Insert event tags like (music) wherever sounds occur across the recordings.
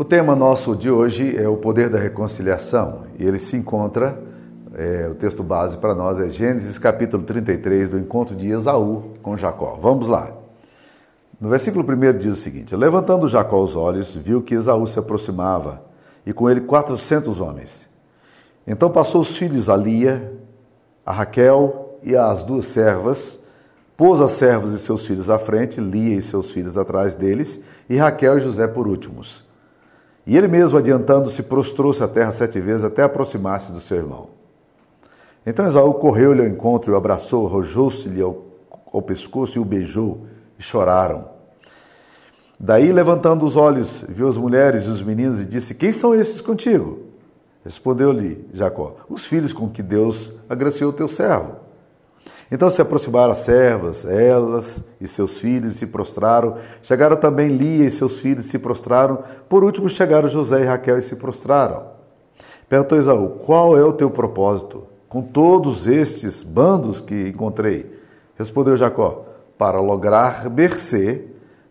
O tema nosso de hoje é o poder da reconciliação e ele se encontra, é, o texto base para nós é Gênesis capítulo 33, do encontro de Esaú com Jacó. Vamos lá. No versículo 1 diz o seguinte: Levantando Jacó os olhos, viu que Esaú se aproximava e com ele quatrocentos homens. Então passou os filhos a Lia, a Raquel e as duas servas, pôs as servas e seus filhos à frente, Lia e seus filhos atrás deles, e Raquel e José por últimos. E ele mesmo, adiantando-se, prostrou-se à terra sete vezes até aproximar-se do seu irmão. Então Esaú correu-lhe ao encontro e o abraçou, arrojou-se-lhe ao, ao pescoço e o beijou, e choraram. Daí, levantando os olhos, viu as mulheres e os meninos e disse: Quem são esses contigo? Respondeu-lhe Jacó: Os filhos com que Deus agraciou teu servo. Então se aproximaram as servas, elas e seus filhos se prostraram. Chegaram também Lia e seus filhos se prostraram. Por último chegaram José e Raquel e se prostraram. Perguntou Esaú: Qual é o teu propósito com todos estes bandos que encontrei? Respondeu Jacó: Para lograr mercê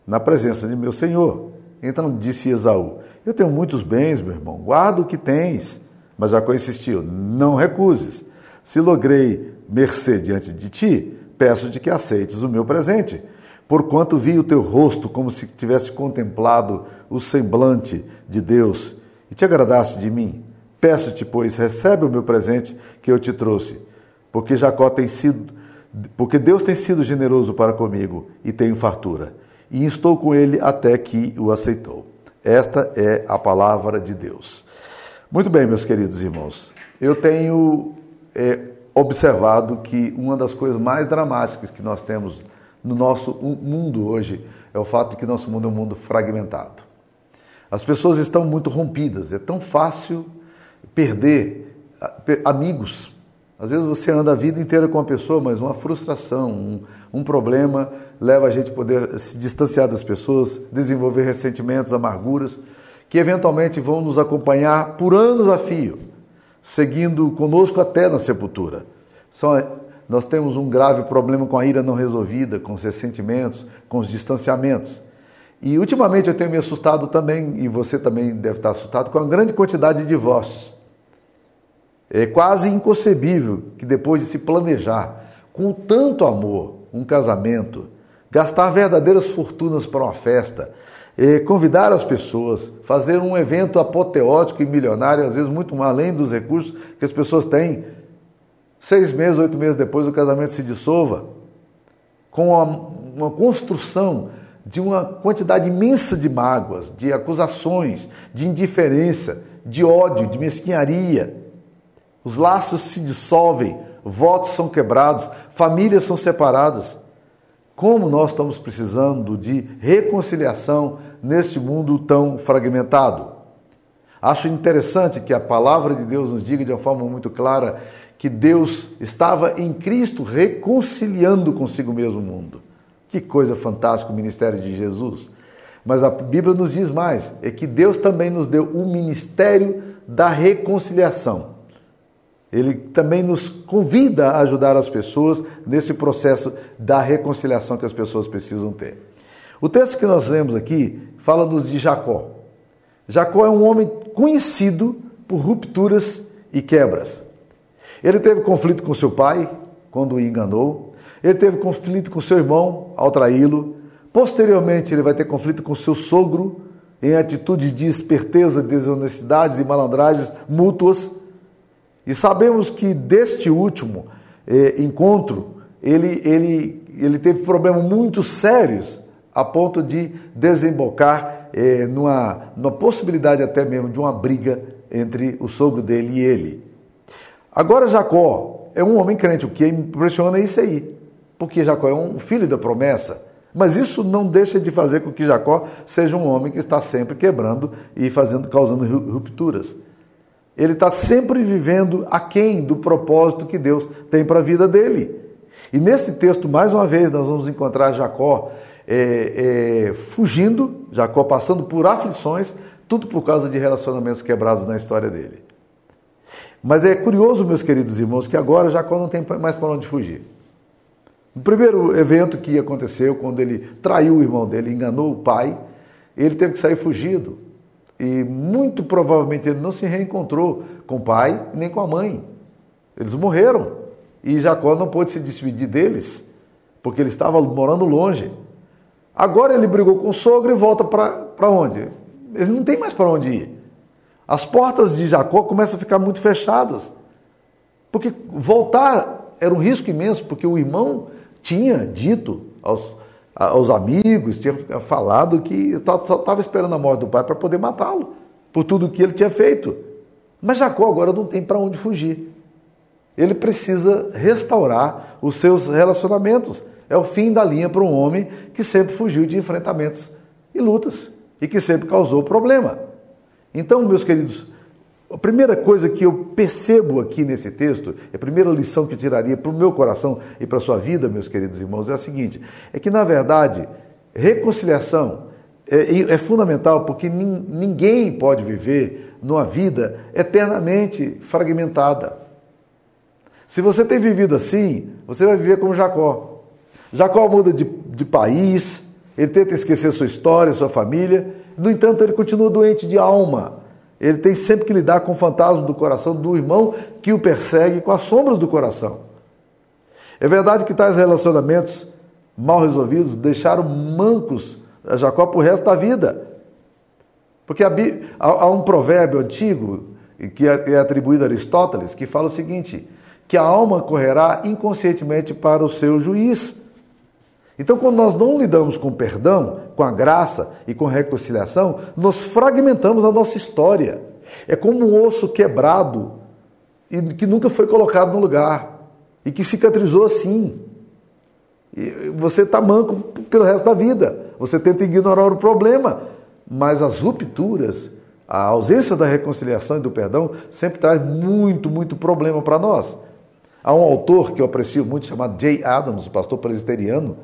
na presença de meu senhor. Então disse Esaú: Eu tenho muitos bens, meu irmão, guarda o que tens. Mas Jacó insistiu: Não recuses. Se logrei mercê diante de ti, peço-te que aceites o meu presente. Porquanto vi o teu rosto como se tivesse contemplado o semblante de Deus e te agradaste de mim. Peço-te, pois, recebe o meu presente que eu te trouxe, porque Jacó tem sido, porque Deus tem sido generoso para comigo e tenho fartura. E estou com ele até que o aceitou. Esta é a palavra de Deus. Muito bem, meus queridos irmãos. Eu tenho é, observado que uma das coisas mais dramáticas que nós temos no nosso mundo hoje é o fato de que nosso mundo é um mundo fragmentado. As pessoas estão muito rompidas, é tão fácil perder amigos. Às vezes você anda a vida inteira com uma pessoa, mas uma frustração, um, um problema leva a gente a poder se distanciar das pessoas, desenvolver ressentimentos, amarguras, que eventualmente vão nos acompanhar por anos a fio seguindo conosco até na sepultura. São, nós temos um grave problema com a ira não resolvida, com os ressentimentos, com os distanciamentos. E ultimamente eu tenho me assustado também, e você também deve estar assustado, com a grande quantidade de divórcios. É quase inconcebível que depois de se planejar com tanto amor um casamento, gastar verdadeiras fortunas para uma festa, convidar as pessoas, fazer um evento apoteótico e milionário, às vezes muito além dos recursos que as pessoas têm. Seis meses, oito meses depois, o casamento se dissolva, com uma, uma construção de uma quantidade imensa de mágoas, de acusações, de indiferença, de ódio, de mesquinharia. Os laços se dissolvem, votos são quebrados, famílias são separadas. Como nós estamos precisando de reconciliação neste mundo tão fragmentado. Acho interessante que a palavra de Deus nos diga de uma forma muito clara que Deus estava em Cristo reconciliando consigo mesmo o mundo. Que coisa fantástica o ministério de Jesus. Mas a Bíblia nos diz mais: é que Deus também nos deu o ministério da reconciliação. Ele também nos convida a ajudar as pessoas nesse processo da reconciliação que as pessoas precisam ter. O texto que nós lemos aqui fala-nos de Jacó. Jacó é um homem conhecido por rupturas e quebras. Ele teve conflito com seu pai, quando o enganou. Ele teve conflito com seu irmão, ao traí-lo. Posteriormente, ele vai ter conflito com seu sogro, em atitudes de esperteza, desonestidades e malandragens mútuas. E sabemos que deste último eh, encontro, ele, ele, ele teve problemas muito sérios, a ponto de desembocar eh, numa, numa possibilidade até mesmo de uma briga entre o sogro dele e ele. Agora, Jacó é um homem crente, o que impressiona é isso aí, porque Jacó é um filho da promessa. Mas isso não deixa de fazer com que Jacó seja um homem que está sempre quebrando e fazendo, causando rupturas. Ele está sempre vivendo aquém do propósito que Deus tem para a vida dele. E nesse texto, mais uma vez, nós vamos encontrar Jacó é, é, fugindo, Jacó passando por aflições, tudo por causa de relacionamentos quebrados na história dele. Mas é curioso, meus queridos irmãos, que agora Jacó não tem mais para onde fugir. No primeiro evento que aconteceu, quando ele traiu o irmão dele, enganou o pai, ele teve que sair fugido E muito provavelmente ele não se reencontrou com o pai nem com a mãe. Eles morreram. E Jacó não pôde se despedir deles, porque ele estava morando longe. Agora ele brigou com o sogro e volta para onde? Ele não tem mais para onde ir. As portas de Jacó começam a ficar muito fechadas. Porque voltar era um risco imenso, porque o irmão tinha dito aos, aos amigos, tinha falado que só estava esperando a morte do pai para poder matá-lo, por tudo que ele tinha feito. Mas Jacó agora não tem para onde fugir. Ele precisa restaurar os seus relacionamentos. É o fim da linha para um homem que sempre fugiu de enfrentamentos e lutas e que sempre causou problema. Então, meus queridos, a primeira coisa que eu percebo aqui nesse texto, a primeira lição que eu tiraria para o meu coração e para a sua vida, meus queridos irmãos, é a seguinte: é que, na verdade, reconciliação é, é fundamental porque ninguém pode viver numa vida eternamente fragmentada. Se você tem vivido assim, você vai viver como Jacó. Jacó muda de, de país, ele tenta esquecer sua história, sua família, no entanto, ele continua doente de alma. Ele tem sempre que lidar com o fantasma do coração do irmão que o persegue com as sombras do coração. É verdade que tais relacionamentos mal resolvidos deixaram mancos a Jacó para o resto da vida. Porque há um provérbio antigo, que é, é atribuído a Aristóteles, que fala o seguinte: que a alma correrá inconscientemente para o seu juiz. Então, quando nós não lidamos com perdão, com a graça e com a reconciliação, nós fragmentamos a nossa história. É como um osso quebrado e que nunca foi colocado no lugar e que cicatrizou assim. E você está manco pelo resto da vida. Você tenta ignorar o problema, mas as rupturas, a ausência da reconciliação e do perdão sempre traz muito, muito problema para nós. Há um autor que eu aprecio muito chamado Jay Adams, pastor presbiteriano,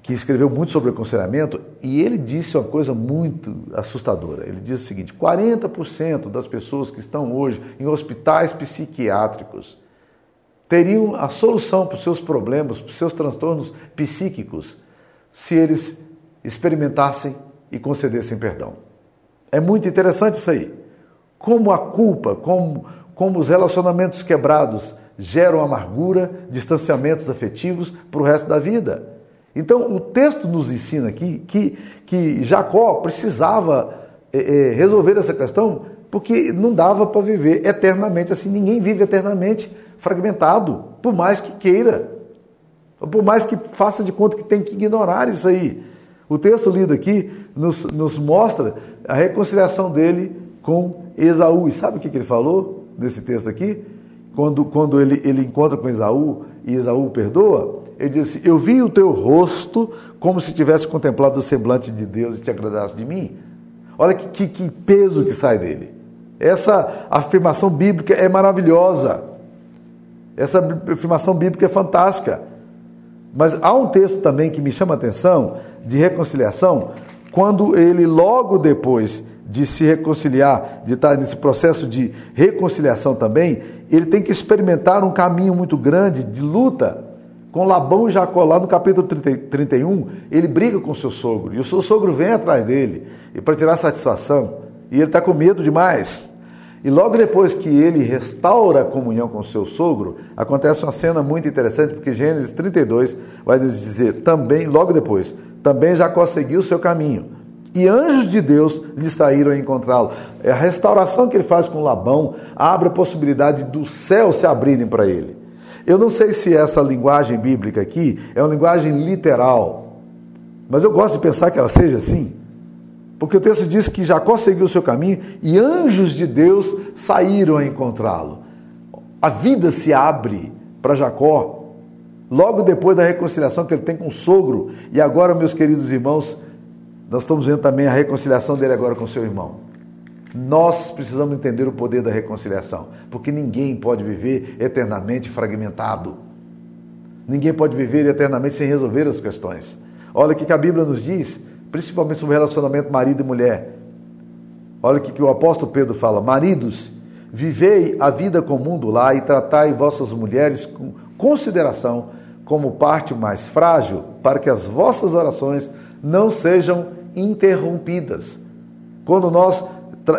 que escreveu muito sobre aconselhamento, e ele disse uma coisa muito assustadora. Ele diz o seguinte: 40% das pessoas que estão hoje em hospitais psiquiátricos teriam a solução para os seus problemas, para os seus transtornos psíquicos, se eles experimentassem e concedessem perdão. É muito interessante isso aí. Como a culpa, como, como os relacionamentos quebrados geram amargura, distanciamentos afetivos para o resto da vida. Então, o texto nos ensina aqui que, que Jacó precisava é, resolver essa questão porque não dava para viver eternamente assim. Ninguém vive eternamente fragmentado, por mais que queira, por mais que faça de conta que tem que ignorar isso aí. O texto lido aqui nos, nos mostra a reconciliação dele com Esaú. E sabe o que, que ele falou nesse texto aqui? Quando, quando ele, ele encontra com Esaú e Esaú perdoa, ele disse: Eu vi o teu rosto como se tivesse contemplado o semblante de Deus e te agradasse de mim. Olha que, que, que peso que sai dele. Essa afirmação bíblica é maravilhosa. Essa afirmação bíblica é fantástica. Mas há um texto também que me chama a atenção de reconciliação, quando ele, logo depois de se reconciliar, de estar nesse processo de reconciliação também, ele tem que experimentar um caminho muito grande de luta com Labão e Jacó, lá no capítulo 30, 31, ele briga com seu sogro. E o seu sogro vem atrás dele e para tirar satisfação. E ele está com medo demais. E logo depois que ele restaura a comunhão com seu sogro, acontece uma cena muito interessante, porque Gênesis 32 vai nos dizer também, logo depois, também Jacó seguiu o seu caminho. E anjos de Deus lhe saíram a encontrá-lo. A restauração que ele faz com Labão abre a possibilidade do céu se abrirem para ele. Eu não sei se essa linguagem bíblica aqui é uma linguagem literal, mas eu gosto de pensar que ela seja assim. Porque o texto diz que Jacó seguiu o seu caminho e anjos de Deus saíram a encontrá-lo. A vida se abre para Jacó logo depois da reconciliação que ele tem com o sogro. E agora, meus queridos irmãos, nós estamos vendo também a reconciliação dele agora com seu irmão. Nós precisamos entender o poder da reconciliação, porque ninguém pode viver eternamente fragmentado. Ninguém pode viver eternamente sem resolver as questões. Olha o que a Bíblia nos diz, principalmente sobre o relacionamento marido e mulher. Olha o que o apóstolo Pedro fala: Maridos, vivei a vida comum do lar e tratai vossas mulheres com consideração como parte mais frágil, para que as vossas orações não sejam interrompidas. Quando nós,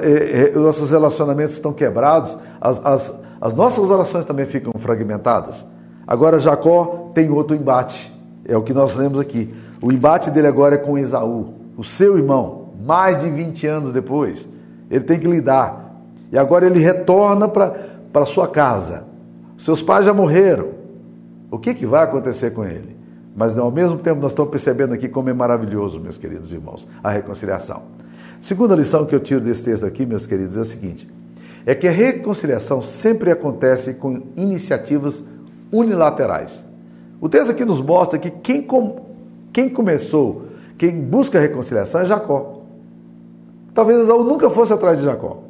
eh, eh, nossos relacionamentos estão quebrados, as, as, as nossas orações também ficam fragmentadas. Agora Jacó tem outro embate, é o que nós lemos aqui. O embate dele agora é com Esaú, o seu irmão, mais de 20 anos depois. Ele tem que lidar. E agora ele retorna para sua casa. Seus pais já morreram. O que, que vai acontecer com ele? Mas ao mesmo tempo nós estamos percebendo aqui como é maravilhoso, meus queridos irmãos, a reconciliação. Segunda lição que eu tiro desse texto aqui, meus queridos, é o seguinte: é que a reconciliação sempre acontece com iniciativas unilaterais. O texto aqui nos mostra que quem, com, quem começou, quem busca a reconciliação é Jacó. Talvez Esaú nunca fosse atrás de Jacó.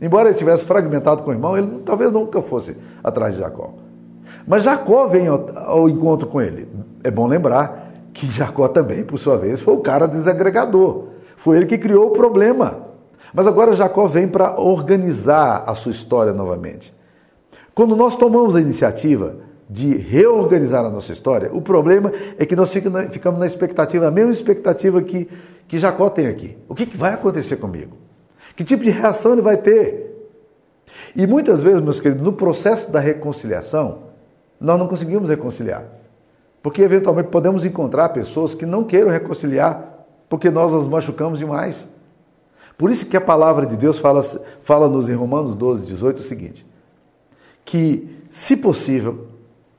Embora ele estivesse fragmentado com o irmão, ele talvez nunca fosse atrás de Jacó. Mas Jacó vem ao, ao encontro com ele. É bom lembrar que Jacó também, por sua vez, foi o cara desagregador. Foi ele que criou o problema. Mas agora Jacó vem para organizar a sua história novamente. Quando nós tomamos a iniciativa de reorganizar a nossa história, o problema é que nós ficamos na expectativa, a mesma expectativa que, que Jacó tem aqui. O que, que vai acontecer comigo? Que tipo de reação ele vai ter? E muitas vezes, meus queridos, no processo da reconciliação, nós não conseguimos reconciliar. Porque eventualmente podemos encontrar pessoas que não queiram reconciliar porque nós as machucamos demais. Por isso que a palavra de Deus fala, fala-nos em Romanos 12, 18 o seguinte: que, se possível,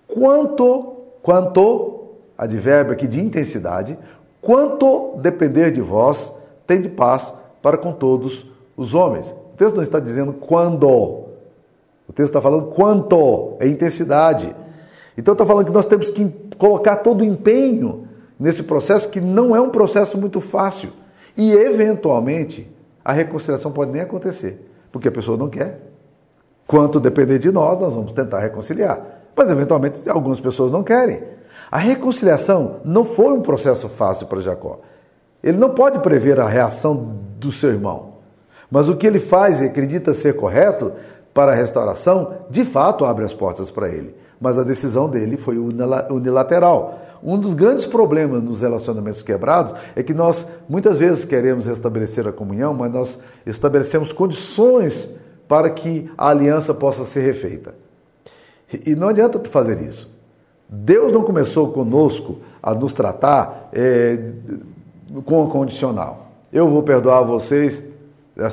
quanto, quanto, advérbio aqui de intensidade, quanto depender de vós, tem de paz para com todos os homens. O texto não está dizendo quando, o texto está falando quanto, é intensidade. Então está falando que nós temos que colocar todo o empenho nesse processo, que não é um processo muito fácil. E, eventualmente, a reconciliação pode nem acontecer, porque a pessoa não quer. Quanto depender de nós, nós vamos tentar reconciliar. Mas, eventualmente, algumas pessoas não querem. A reconciliação não foi um processo fácil para Jacó. Ele não pode prever a reação do seu irmão. Mas o que ele faz e acredita ser correto para a restauração, de fato abre as portas para ele. Mas a decisão dele foi unilateral. Um dos grandes problemas nos relacionamentos quebrados é que nós muitas vezes queremos restabelecer a comunhão, mas nós estabelecemos condições para que a aliança possa ser refeita. E não adianta fazer isso. Deus não começou conosco a nos tratar é, com o condicional. Eu vou perdoar vocês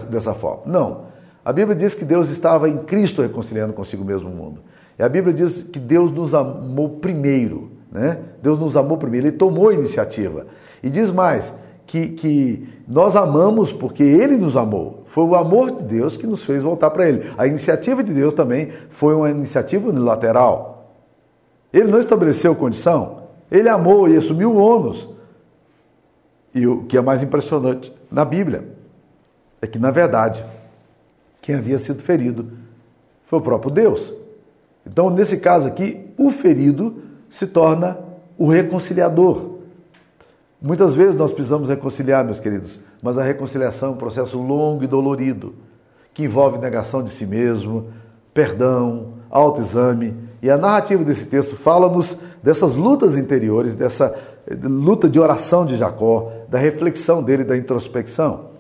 dessa forma. Não. A Bíblia diz que Deus estava em Cristo reconciliando consigo mesmo o mundo. E a Bíblia diz que Deus nos amou primeiro. Né? Deus nos amou primeiro, Ele tomou a iniciativa. E diz mais, que, que nós amamos porque Ele nos amou. Foi o amor de Deus que nos fez voltar para Ele. A iniciativa de Deus também foi uma iniciativa unilateral. Ele não estabeleceu condição, Ele amou e assumiu o ônus. E o que é mais impressionante na Bíblia é que, na verdade, quem havia sido ferido foi o próprio Deus. Então, nesse caso aqui, o ferido se torna o reconciliador. Muitas vezes nós precisamos reconciliar, meus queridos, mas a reconciliação é um processo longo e dolorido, que envolve negação de si mesmo, perdão, autoexame. E a narrativa desse texto fala-nos dessas lutas interiores, dessa luta de oração de Jacó, da reflexão dele, da introspecção.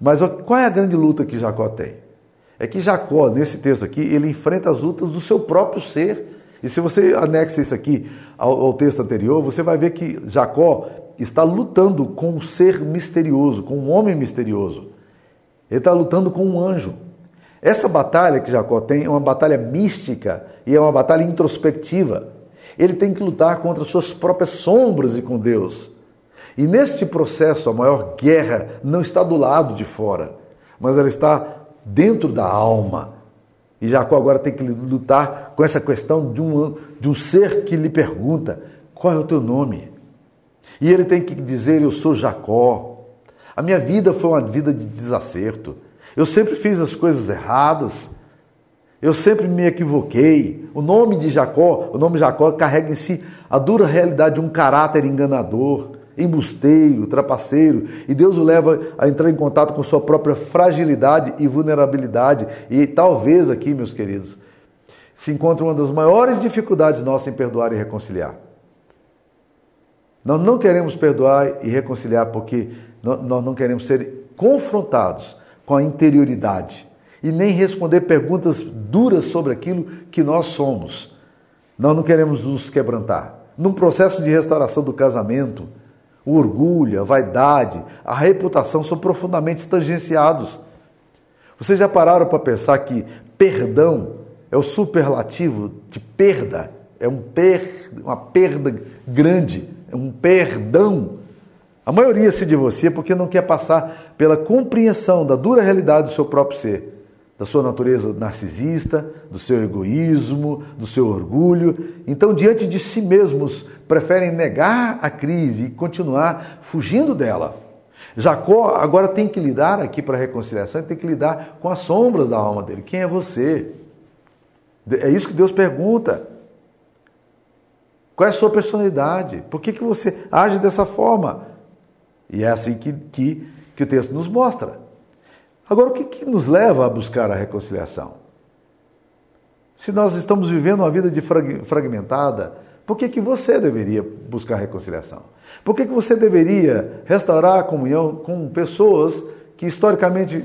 Mas qual é a grande luta que Jacó tem? É que Jacó, nesse texto aqui, ele enfrenta as lutas do seu próprio ser. E se você anexa isso aqui ao, ao texto anterior, você vai ver que Jacó está lutando com um ser misterioso, com um homem misterioso. Ele está lutando com um anjo. Essa batalha que Jacó tem é uma batalha mística e é uma batalha introspectiva. Ele tem que lutar contra suas próprias sombras e com Deus. E neste processo, a maior guerra não está do lado de fora, mas ela está dentro da alma. E Jacó agora tem que lutar com essa questão de um, de um ser que lhe pergunta: qual é o teu nome? E ele tem que dizer: Eu sou Jacó. A minha vida foi uma vida de desacerto. Eu sempre fiz as coisas erradas. Eu sempre me equivoquei. O nome de Jacó, o nome Jacó carrega em si a dura realidade de um caráter enganador embusteiro, trapaceiro, e Deus o leva a entrar em contato com sua própria fragilidade e vulnerabilidade. E talvez aqui, meus queridos, se encontra uma das maiores dificuldades nossas em perdoar e reconciliar. Nós não queremos perdoar e reconciliar porque nós não queremos ser confrontados com a interioridade e nem responder perguntas duras sobre aquilo que nós somos. Nós não queremos nos quebrantar. Num processo de restauração do casamento, o orgulho, a vaidade, a reputação são profundamente tangenciados. Vocês já pararam para pensar que perdão é o superlativo de perda? É um per, uma perda grande, é um perdão. A maioria se divorcia porque não quer passar pela compreensão da dura realidade do seu próprio ser da sua natureza narcisista, do seu egoísmo, do seu orgulho. Então, diante de si mesmos, preferem negar a crise e continuar fugindo dela. Jacó agora tem que lidar aqui para a reconciliação, tem que lidar com as sombras da alma dele. Quem é você? É isso que Deus pergunta. Qual é a sua personalidade? Por que, que você age dessa forma? E é assim que, que, que o texto nos mostra. Agora, o que, que nos leva a buscar a reconciliação? Se nós estamos vivendo uma vida de fragmentada, por que, que você deveria buscar reconciliação? Por que, que você deveria restaurar a comunhão com pessoas que historicamente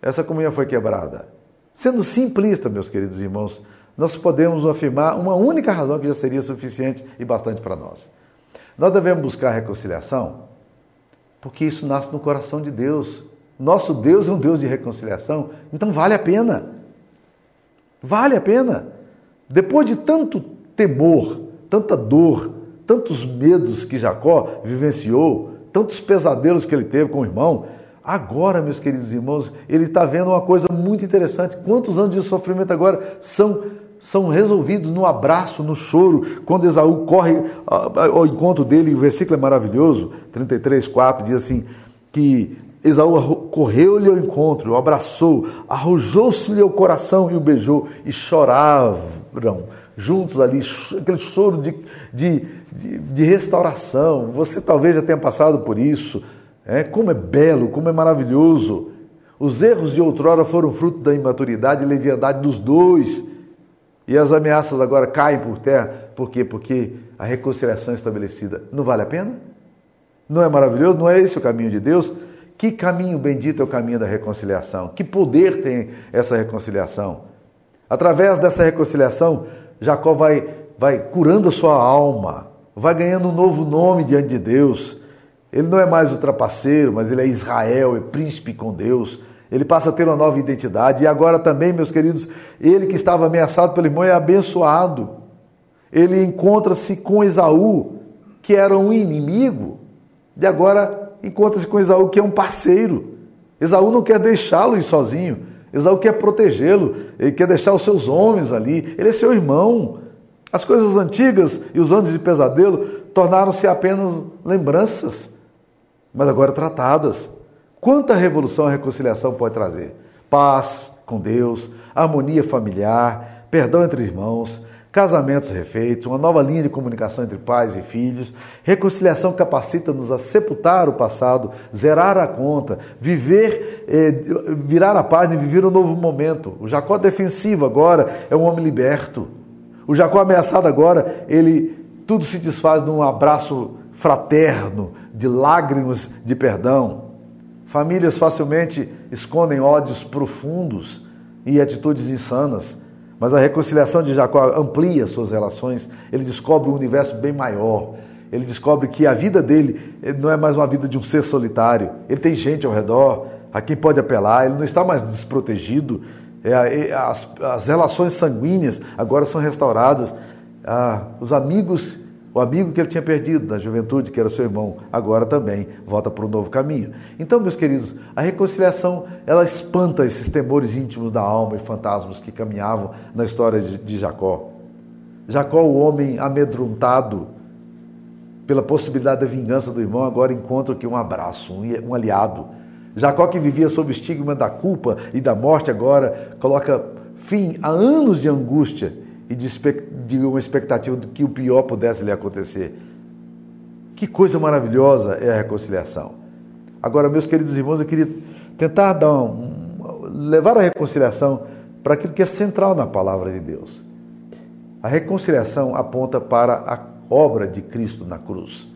essa comunhão foi quebrada? Sendo simplista, meus queridos irmãos, nós podemos afirmar uma única razão que já seria suficiente e bastante para nós. Nós devemos buscar reconciliação porque isso nasce no coração de Deus. Nosso Deus é um Deus de reconciliação, então vale a pena. Vale a pena. Depois de tanto temor, tanta dor, tantos medos que Jacó vivenciou, tantos pesadelos que ele teve com o irmão, agora, meus queridos irmãos, ele está vendo uma coisa muito interessante. Quantos anos de sofrimento agora são são resolvidos no abraço, no choro, quando Esaú corre ao encontro dele, o versículo é maravilhoso, 33, 4, diz assim, que Esaú correu-lhe ao encontro, o abraçou, arrojou-se-lhe ao coração e o beijou, e choravam juntos ali, aquele choro de, de, de, de restauração. Você talvez já tenha passado por isso. É, como é belo, como é maravilhoso. Os erros de outrora foram fruto da imaturidade e leviandade dos dois. E as ameaças agora caem por terra. Por quê? Porque a reconciliação é estabelecida. Não vale a pena? Não é maravilhoso? Não é esse o caminho de Deus? Que caminho bendito é o caminho da reconciliação? Que poder tem essa reconciliação? Através dessa reconciliação, Jacó vai, vai curando a sua alma, vai ganhando um novo nome diante de Deus. Ele não é mais o trapaceiro, mas ele é Israel, é príncipe com Deus. Ele passa a ter uma nova identidade. E agora também, meus queridos, ele que estava ameaçado pelo irmão é abençoado. Ele encontra-se com Esaú, que era um inimigo, e agora encontra-se com Esaú, que é um parceiro. Esaú não quer deixá-lo ir sozinho. Esaú quer protegê-lo, ele quer deixar os seus homens ali. Ele é seu irmão. As coisas antigas e os anos de pesadelo tornaram-se apenas lembranças, mas agora tratadas. Quanta revolução a reconciliação pode trazer? Paz com Deus, harmonia familiar, perdão entre irmãos, casamentos refeitos, uma nova linha de comunicação entre pais e filhos. Reconciliação capacita-nos a sepultar o passado, zerar a conta, viver, eh, virar a página e viver um novo momento. O Jacó defensivo agora é um homem liberto. O Jacó ameaçado agora, ele tudo se desfaz num abraço fraterno, de lágrimas de perdão. Famílias facilmente escondem ódios profundos e atitudes insanas. Mas a reconciliação de Jacó amplia suas relações, ele descobre um universo bem maior. Ele descobre que a vida dele não é mais uma vida de um ser solitário. Ele tem gente ao redor, a quem pode apelar, ele não está mais desprotegido. É, é, as, as relações sanguíneas agora são restauradas. Ah, os amigos o amigo que ele tinha perdido na juventude, que era seu irmão, agora também volta para um novo caminho. Então, meus queridos, a reconciliação ela espanta esses temores íntimos da alma e fantasmas que caminhavam na história de Jacó. Jacó, o homem amedrontado pela possibilidade da vingança do irmão, agora encontra aqui um abraço, um aliado. Jacó, que vivia sob o estigma da culpa e da morte, agora coloca fim a anos de angústia e de, de uma expectativa de que o pior pudesse lhe acontecer. Que coisa maravilhosa é a reconciliação. Agora, meus queridos irmãos, eu queria tentar dar um, levar a reconciliação para aquilo que é central na palavra de Deus. A reconciliação aponta para a obra de Cristo na cruz.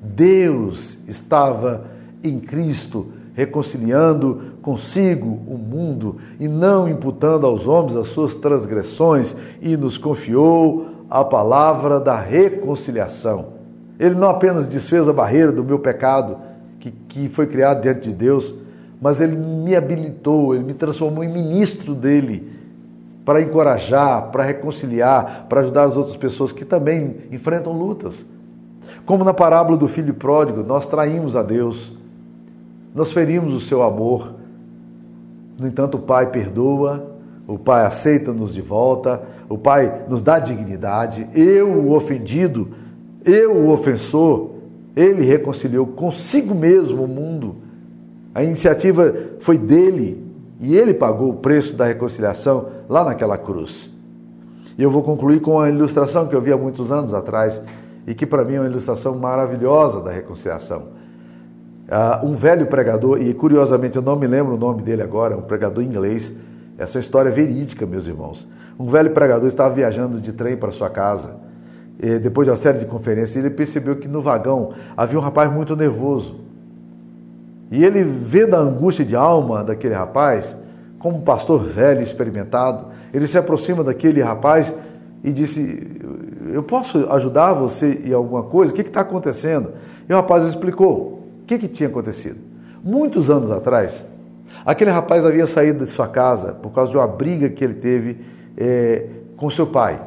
Deus estava em Cristo reconciliando consigo o mundo e não imputando aos homens as suas transgressões, e nos confiou a palavra da reconciliação. Ele não apenas desfez a barreira do meu pecado, que, que foi criado diante de Deus, mas ele me habilitou, ele me transformou em ministro dele para encorajar, para reconciliar, para ajudar as outras pessoas que também enfrentam lutas. Como na parábola do filho pródigo, nós traímos a Deus, nós ferimos o seu amor. No entanto, o Pai perdoa, o Pai aceita-nos de volta, o Pai nos dá dignidade. Eu, o ofendido, eu, o ofensor, ele reconciliou consigo mesmo o mundo. A iniciativa foi dele e ele pagou o preço da reconciliação lá naquela cruz. E eu vou concluir com uma ilustração que eu vi há muitos anos atrás e que para mim é uma ilustração maravilhosa da reconciliação. Uh, um velho pregador, e curiosamente eu não me lembro o nome dele agora, um pregador inglês, essa é uma história verídica, meus irmãos. Um velho pregador estava viajando de trem para sua casa, depois de uma série de conferências, ele percebeu que no vagão havia um rapaz muito nervoso. E ele, vendo a angústia de alma daquele rapaz, como um pastor velho, experimentado, ele se aproxima daquele rapaz e disse: Eu posso ajudar você em alguma coisa? O que está acontecendo? E o rapaz explicou que, que tinha acontecido. Muitos anos atrás, aquele rapaz havia saído de sua casa por causa de uma briga que ele teve é, com seu pai.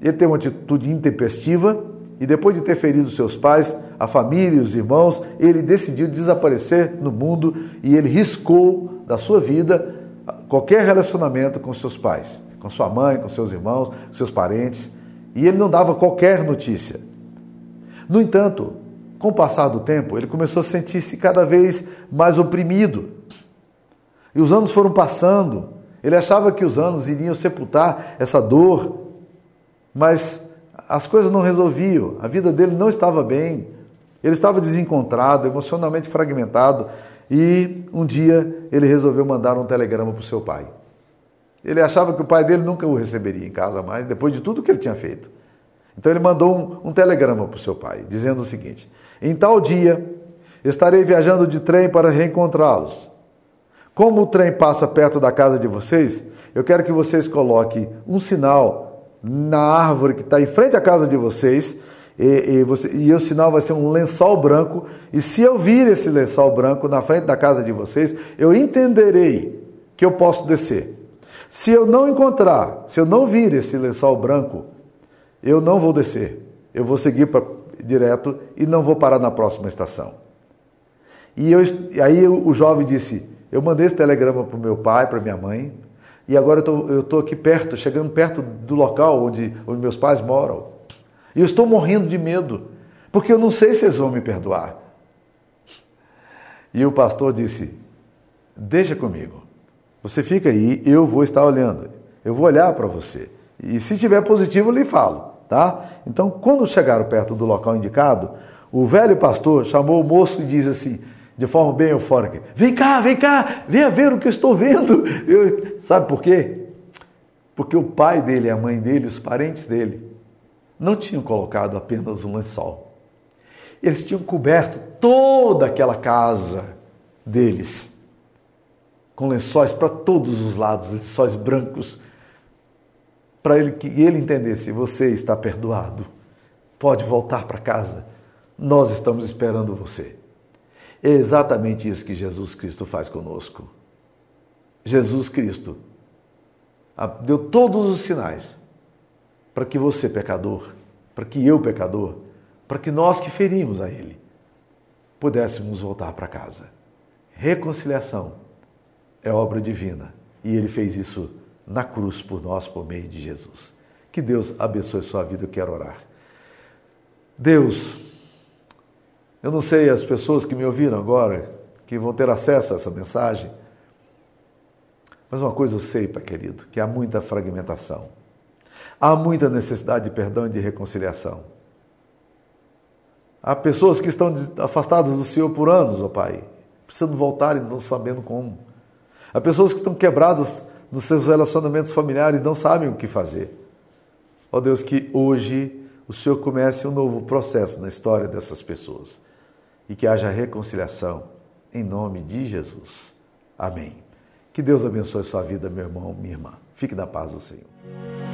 Ele teve uma atitude intempestiva e depois de ter ferido seus pais, a família e os irmãos, ele decidiu desaparecer no mundo e ele riscou da sua vida qualquer relacionamento com seus pais, com sua mãe, com seus irmãos, seus parentes, e ele não dava qualquer notícia. No entanto, com o passar do tempo, ele começou a sentir-se cada vez mais oprimido. E os anos foram passando. Ele achava que os anos iriam sepultar essa dor, mas as coisas não resolviam, a vida dele não estava bem, ele estava desencontrado, emocionalmente fragmentado, e um dia ele resolveu mandar um telegrama para o seu pai. Ele achava que o pai dele nunca o receberia em casa mais, depois de tudo que ele tinha feito. Então ele mandou um, um telegrama para o seu pai, dizendo o seguinte: Em tal dia estarei viajando de trem para reencontrá-los. Como o trem passa perto da casa de vocês, eu quero que vocês coloquem um sinal na árvore que está em frente à casa de vocês, e, e, você, e, o sinal vai ser um lençol branco, e se eu vir esse lençol branco na frente da casa de vocês, eu entenderei que eu posso descer. Se eu não encontrar, se eu não vir esse lençol branco, eu não vou descer. Eu vou seguir pra, direto e não vou parar na próxima estação. E eu, aí o jovem disse: Eu mandei esse telegrama para o meu pai, para minha mãe, e agora eu estou aqui perto, chegando perto do local onde, onde meus pais moram. E eu estou morrendo de medo, porque eu não sei se eles vão me perdoar. E o pastor disse: Deixa comigo. Você fica aí, eu vou estar olhando. Eu vou olhar para você. E se tiver positivo, eu lhe falo, tá? Então, quando chegaram perto do local indicado, o velho pastor chamou o moço e disse assim: de forma bem eufórica: Vem cá, vem cá, venha ver o que eu estou vendo. (laughs) Eu, sabe por quê? Porque o pai dele, a mãe dele, os parentes dele, não tinham colocado apenas um lençol. Eles tinham coberto toda aquela casa deles com lençóis para todos os lados, lençóis brancos, para ele que ele entendesse: você está perdoado, pode voltar para casa, nós estamos esperando você. É exatamente isso que Jesus Cristo faz conosco. Jesus Cristo deu todos os sinais para que você, pecador, para que eu, pecador, para que nós que ferimos a Ele, pudéssemos voltar para casa. Reconciliação é obra divina e Ele fez isso na cruz por nós, por meio de Jesus. Que Deus abençoe sua vida, eu quero orar. Deus, eu não sei as pessoas que me ouviram agora, que vão ter acesso a essa mensagem, mas uma coisa eu sei, Pai querido, que há muita fragmentação. Há muita necessidade de perdão e de reconciliação. Há pessoas que estão afastadas do Senhor por anos, ó Pai, precisando voltar e não sabendo como. Há pessoas que estão quebradas nos seus relacionamentos familiares não sabem o que fazer. Ó oh Deus, que hoje o Senhor comece um novo processo na história dessas pessoas e que haja reconciliação em nome de Jesus. Amém. Que Deus abençoe sua vida, meu irmão, minha irmã. Fique na paz do Senhor.